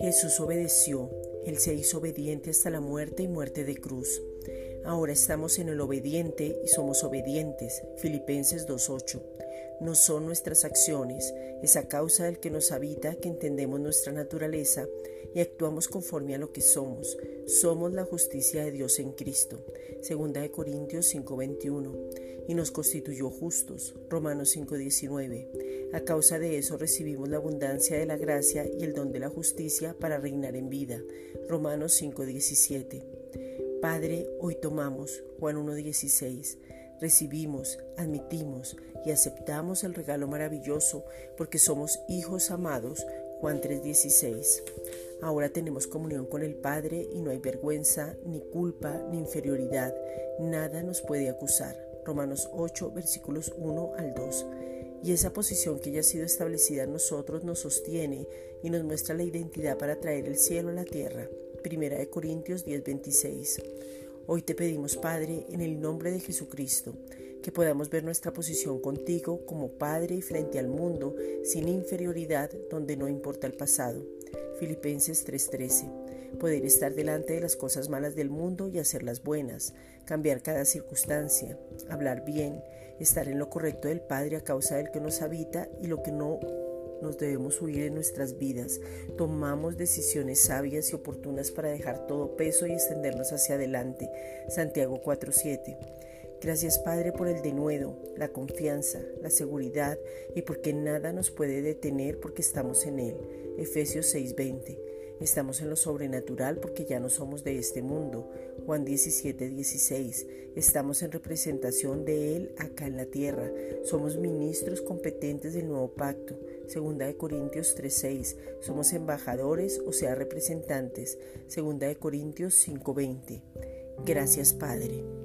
Jesús obedeció, Él se hizo obediente hasta la muerte y muerte de cruz. Ahora estamos en el obediente y somos obedientes. Filipenses 2.8. No son nuestras acciones, es a causa del que nos habita que entendemos nuestra naturaleza y actuamos conforme a lo que somos. Somos la justicia de Dios en Cristo. Segunda de Corintios 5:21. Y nos constituyó justos. Romanos 5:19. A causa de eso recibimos la abundancia de la gracia y el don de la justicia para reinar en vida. Romanos 5:17. Padre, hoy tomamos, Juan 1.16, recibimos, admitimos y aceptamos el regalo maravilloso porque somos hijos amados, Juan 3.16. Ahora tenemos comunión con el Padre y no hay vergüenza, ni culpa, ni inferioridad, nada nos puede acusar. Romanos 8, versículos 1 al 2. Y esa posición que ya ha sido establecida en nosotros nos sostiene y nos muestra la identidad para traer el cielo a la tierra. Primera de Corintios 10:26. Hoy te pedimos, Padre, en el nombre de Jesucristo, que podamos ver nuestra posición contigo como Padre y frente al mundo, sin inferioridad, donde no importa el pasado. Filipenses 3:13. Poder estar delante de las cosas malas del mundo y hacerlas buenas, cambiar cada circunstancia, hablar bien, estar en lo correcto del Padre a causa del que nos habita y lo que no nos debemos huir en nuestras vidas. Tomamos decisiones sabias y oportunas para dejar todo peso y extendernos hacia adelante. Santiago 4:7. Gracias Padre por el denuedo, la confianza, la seguridad y porque nada nos puede detener porque estamos en Él. Efesios 6:20. Estamos en lo sobrenatural porque ya no somos de este mundo. Juan 17, 16. Estamos en representación de Él acá en la tierra. Somos ministros competentes del nuevo pacto. Segunda de Corintios 3:6. Somos embajadores, o sea, representantes. Segunda de Corintios 5:20. Gracias, Padre.